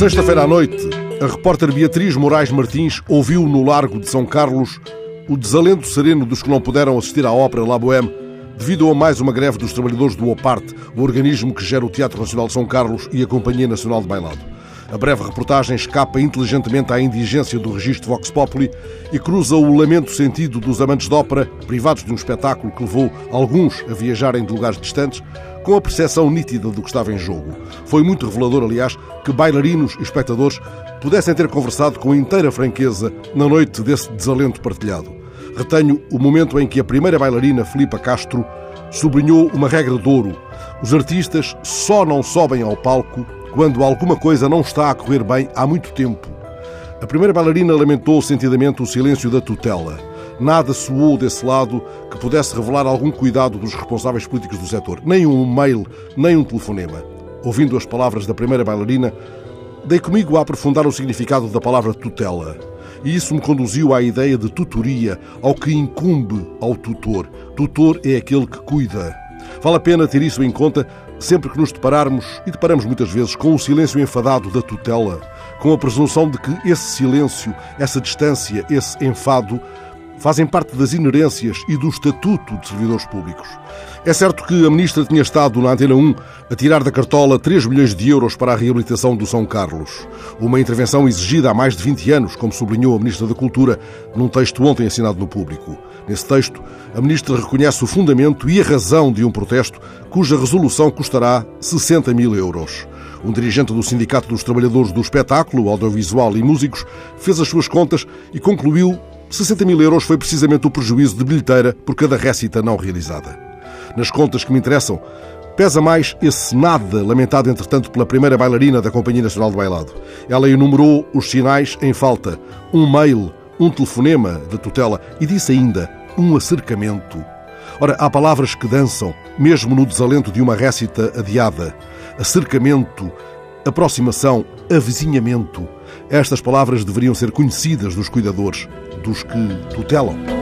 Sexta-feira à noite, a repórter Beatriz Moraes Martins ouviu no Largo de São Carlos o desalento sereno dos que não puderam assistir à ópera La Bohème devido a mais uma greve dos trabalhadores do OPART, o organismo que gera o Teatro Nacional de São Carlos e a Companhia Nacional de Bailado. A breve reportagem escapa inteligentemente à indigência do registro Vox Populi e cruza o lamento sentido dos amantes de ópera, privados de um espetáculo que levou alguns a viajarem de lugares distantes, com a percepção nítida do que estava em jogo. Foi muito revelador, aliás, que bailarinos e espectadores pudessem ter conversado com inteira franqueza na noite desse desalento partilhado. Retenho o momento em que a primeira bailarina, Filipa Castro, sublinhou uma regra de ouro. Os artistas só não sobem ao palco quando alguma coisa não está a correr bem há muito tempo. A primeira bailarina lamentou sentidamente o silêncio da tutela. Nada soou desse lado que pudesse revelar algum cuidado dos responsáveis políticos do setor. Nem um mail, nem um telefonema. Ouvindo as palavras da primeira bailarina, dei comigo a aprofundar o significado da palavra tutela. E isso me conduziu à ideia de tutoria, ao que incumbe ao tutor. Tutor é aquele que cuida. Vale a pena ter isso em conta sempre que nos depararmos, e deparamos muitas vezes, com o silêncio enfadado da tutela, com a presunção de que esse silêncio, essa distância, esse enfado fazem parte das inerências e do estatuto de servidores públicos. É certo que a ministra tinha estado na Antena 1 a tirar da cartola 3 milhões de euros para a reabilitação do São Carlos. Uma intervenção exigida há mais de 20 anos, como sublinhou a ministra da Cultura num texto ontem assinado no público. Nesse texto, a ministra reconhece o fundamento e a razão de um protesto cuja resolução custará 60 mil euros. Um dirigente do Sindicato dos Trabalhadores do Espetáculo, Audiovisual e Músicos fez as suas contas e concluiu 60 mil euros foi precisamente o prejuízo de bilheteira por cada récita não realizada. Nas contas que me interessam, pesa mais esse nada lamentado, entretanto, pela primeira bailarina da Companhia Nacional de Bailado. Ela enumerou os sinais em falta: um mail, um telefonema da tutela e disse ainda um acercamento. Ora, há palavras que dançam, mesmo no desalento de uma récita adiada. Acercamento, aproximação, avizinhamento. Estas palavras deveriam ser conhecidas dos cuidadores, dos que tutelam.